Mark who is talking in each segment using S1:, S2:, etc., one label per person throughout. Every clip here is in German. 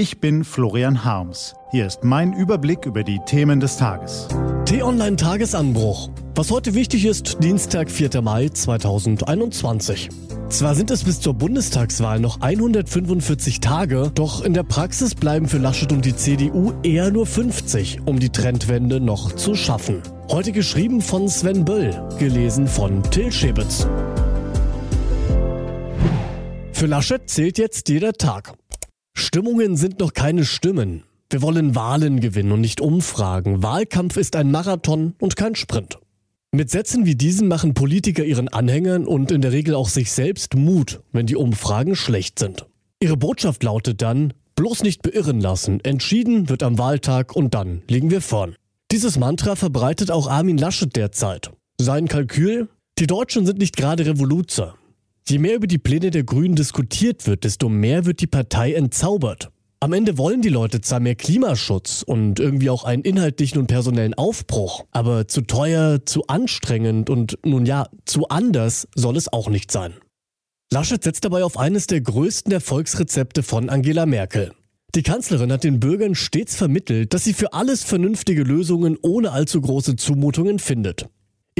S1: Ich bin Florian Harms. Hier ist mein Überblick über die Themen des Tages.
S2: T-Online Tagesanbruch. Was heute wichtig ist, Dienstag, 4. Mai 2021. Zwar sind es bis zur Bundestagswahl noch 145 Tage, doch in der Praxis bleiben für Laschet und die CDU eher nur 50, um die Trendwende noch zu schaffen. Heute geschrieben von Sven Böll, gelesen von Till Schäbitz. Für Laschet zählt jetzt jeder Tag. Stimmungen sind noch keine Stimmen. Wir wollen Wahlen gewinnen und nicht Umfragen. Wahlkampf ist ein Marathon und kein Sprint. Mit Sätzen wie diesen machen Politiker ihren Anhängern und in der Regel auch sich selbst Mut, wenn die Umfragen schlecht sind. Ihre Botschaft lautet dann, bloß nicht beirren lassen, entschieden wird am Wahltag und dann liegen wir vorn. Dieses Mantra verbreitet auch Armin Laschet derzeit. Sein Kalkül? Die Deutschen sind nicht gerade Revoluzer. Je mehr über die Pläne der Grünen diskutiert wird, desto mehr wird die Partei entzaubert. Am Ende wollen die Leute zwar mehr Klimaschutz und irgendwie auch einen inhaltlichen und personellen Aufbruch, aber zu teuer, zu anstrengend und nun ja, zu anders soll es auch nicht sein. Laschet setzt dabei auf eines der größten Erfolgsrezepte von Angela Merkel. Die Kanzlerin hat den Bürgern stets vermittelt, dass sie für alles vernünftige Lösungen ohne allzu große Zumutungen findet.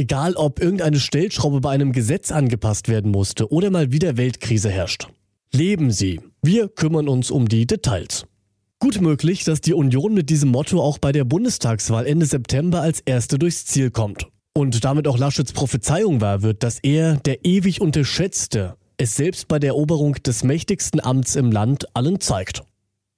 S2: Egal, ob irgendeine Stellschraube bei einem Gesetz angepasst werden musste oder mal wieder Weltkrise herrscht. Leben Sie. Wir kümmern uns um die Details. Gut möglich, dass die Union mit diesem Motto auch bei der Bundestagswahl Ende September als erste durchs Ziel kommt. Und damit auch Laschets Prophezeiung wahr wird, dass er, der ewig unterschätzte, es selbst bei der Eroberung des mächtigsten Amts im Land allen zeigt.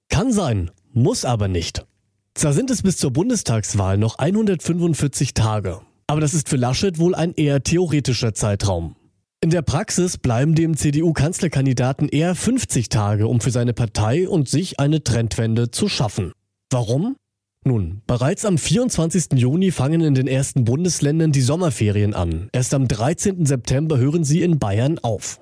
S2: Kann sein, muss aber nicht. Zwar sind es bis zur Bundestagswahl noch 145 Tage, aber das ist für Laschet wohl ein eher theoretischer Zeitraum. In der Praxis bleiben dem CDU-Kanzlerkandidaten eher 50 Tage, um für seine Partei und sich eine Trendwende zu schaffen. Warum? Nun, bereits am 24. Juni fangen in den ersten Bundesländern die Sommerferien an. Erst am 13. September hören sie in Bayern auf.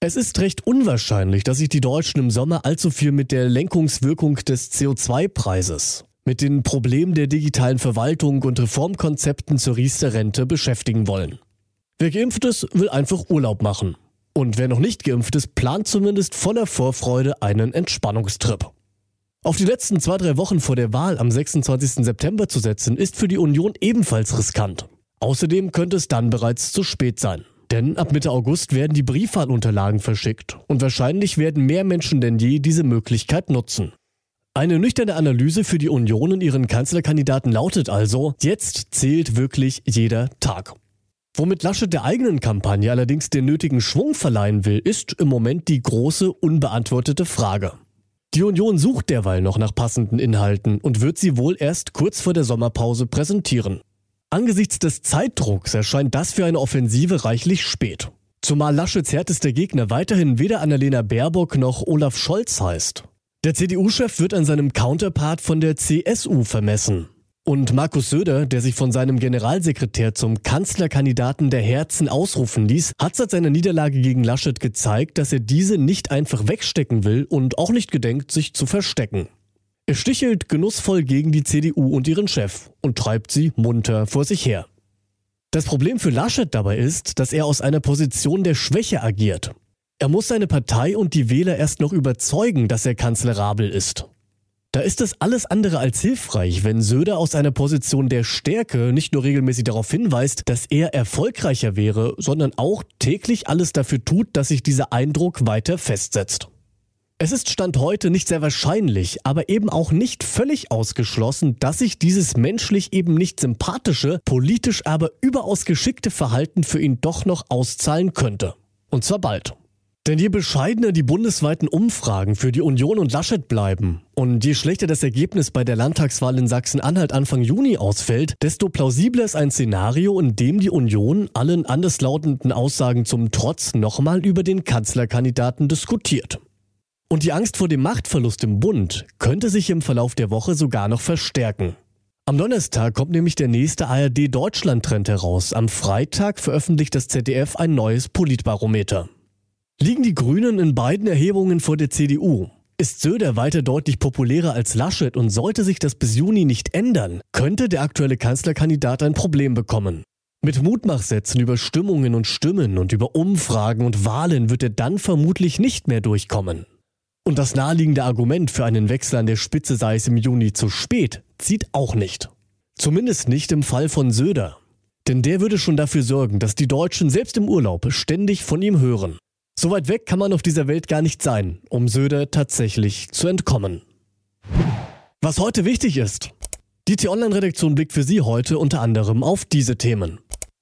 S2: Es ist recht unwahrscheinlich, dass sich die Deutschen im Sommer allzu viel mit der Lenkungswirkung des CO2-Preises mit den Problemen der digitalen Verwaltung und Reformkonzepten zur Riester-Rente beschäftigen wollen. Wer geimpft ist, will einfach Urlaub machen. Und wer noch nicht geimpft ist, plant zumindest voller Vorfreude einen Entspannungstrip. Auf die letzten zwei, drei Wochen vor der Wahl am 26. September zu setzen, ist für die Union ebenfalls riskant. Außerdem könnte es dann bereits zu spät sein. Denn ab Mitte August werden die Briefwahlunterlagen verschickt und wahrscheinlich werden mehr Menschen denn je diese Möglichkeit nutzen. Eine nüchterne Analyse für die Union und ihren Kanzlerkandidaten lautet also, jetzt zählt wirklich jeder Tag. Womit Laschet der eigenen Kampagne allerdings den nötigen Schwung verleihen will, ist im Moment die große unbeantwortete Frage. Die Union sucht derweil noch nach passenden Inhalten und wird sie wohl erst kurz vor der Sommerpause präsentieren. Angesichts des Zeitdrucks erscheint das für eine Offensive reichlich spät. Zumal Laschets härtester Gegner weiterhin weder Annalena Baerbock noch Olaf Scholz heißt. Der CDU-Chef wird an seinem Counterpart von der CSU vermessen. Und Markus Söder, der sich von seinem Generalsekretär zum Kanzlerkandidaten der Herzen ausrufen ließ, hat seit seiner Niederlage gegen Laschet gezeigt, dass er diese nicht einfach wegstecken will und auch nicht gedenkt, sich zu verstecken. Er stichelt genussvoll gegen die CDU und ihren Chef und treibt sie munter vor sich her. Das Problem für Laschet dabei ist, dass er aus einer Position der Schwäche agiert. Er muss seine Partei und die Wähler erst noch überzeugen, dass er kanzlerabel ist. Da ist es alles andere als hilfreich, wenn Söder aus einer Position der Stärke nicht nur regelmäßig darauf hinweist, dass er erfolgreicher wäre, sondern auch täglich alles dafür tut, dass sich dieser Eindruck weiter festsetzt. Es ist Stand heute nicht sehr wahrscheinlich, aber eben auch nicht völlig ausgeschlossen, dass sich dieses menschlich eben nicht sympathische, politisch aber überaus geschickte Verhalten für ihn doch noch auszahlen könnte. Und zwar bald. Denn je bescheidener die bundesweiten Umfragen für die Union und Laschet bleiben und je schlechter das Ergebnis bei der Landtagswahl in Sachsen-Anhalt Anfang Juni ausfällt, desto plausibler ist ein Szenario, in dem die Union allen anderslautenden Aussagen zum Trotz nochmal über den Kanzlerkandidaten diskutiert. Und die Angst vor dem Machtverlust im Bund könnte sich im Verlauf der Woche sogar noch verstärken. Am Donnerstag kommt nämlich der nächste ARD-Deutschland-Trend heraus. Am Freitag veröffentlicht das ZDF ein neues Politbarometer. Liegen die Grünen in beiden Erhebungen vor der CDU? Ist Söder weiter deutlich populärer als Laschet und sollte sich das bis Juni nicht ändern, könnte der aktuelle Kanzlerkandidat ein Problem bekommen. Mit Mutmachsätzen über Stimmungen und Stimmen und über Umfragen und Wahlen wird er dann vermutlich nicht mehr durchkommen. Und das naheliegende Argument für einen Wechsel an der Spitze sei es im Juni zu spät, zieht auch nicht. Zumindest nicht im Fall von Söder. Denn der würde schon dafür sorgen, dass die Deutschen selbst im Urlaub ständig von ihm hören. So weit weg kann man auf dieser Welt gar nicht sein, um Söder tatsächlich zu entkommen. Was heute wichtig ist. Die T-Online-Redaktion blickt für Sie heute unter anderem auf diese Themen.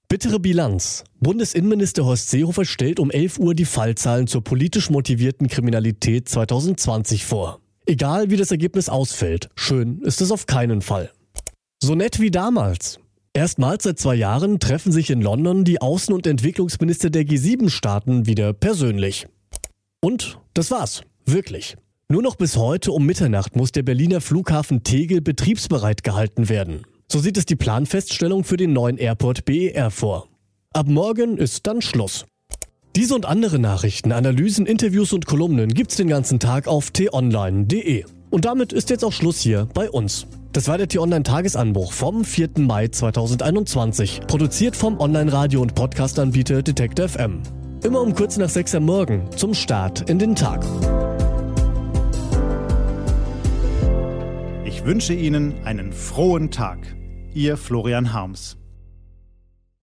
S2: Bittere Bilanz. Bundesinnenminister Horst Seehofer stellt um 11 Uhr die Fallzahlen zur politisch motivierten Kriminalität 2020 vor. Egal wie das Ergebnis ausfällt, schön ist es auf keinen Fall. So nett wie damals. Erstmals seit zwei Jahren treffen sich in London die Außen- und Entwicklungsminister der G7-Staaten wieder persönlich. Und das war's. Wirklich. Nur noch bis heute um Mitternacht muss der Berliner Flughafen Tegel betriebsbereit gehalten werden. So sieht es die Planfeststellung für den neuen Airport BER vor. Ab morgen ist dann Schluss. Diese und andere Nachrichten, Analysen, Interviews und Kolumnen gibt's den ganzen Tag auf t-online.de. Und damit ist jetzt auch Schluss hier bei uns. Das war der T-Online-Tagesanbruch vom 4. Mai 2021, produziert vom Online-Radio- und Podcast-Anbieter Detect FM. Immer um kurz nach 6 Uhr morgen zum Start in den Tag.
S1: Ich wünsche Ihnen einen frohen Tag. Ihr Florian Harms.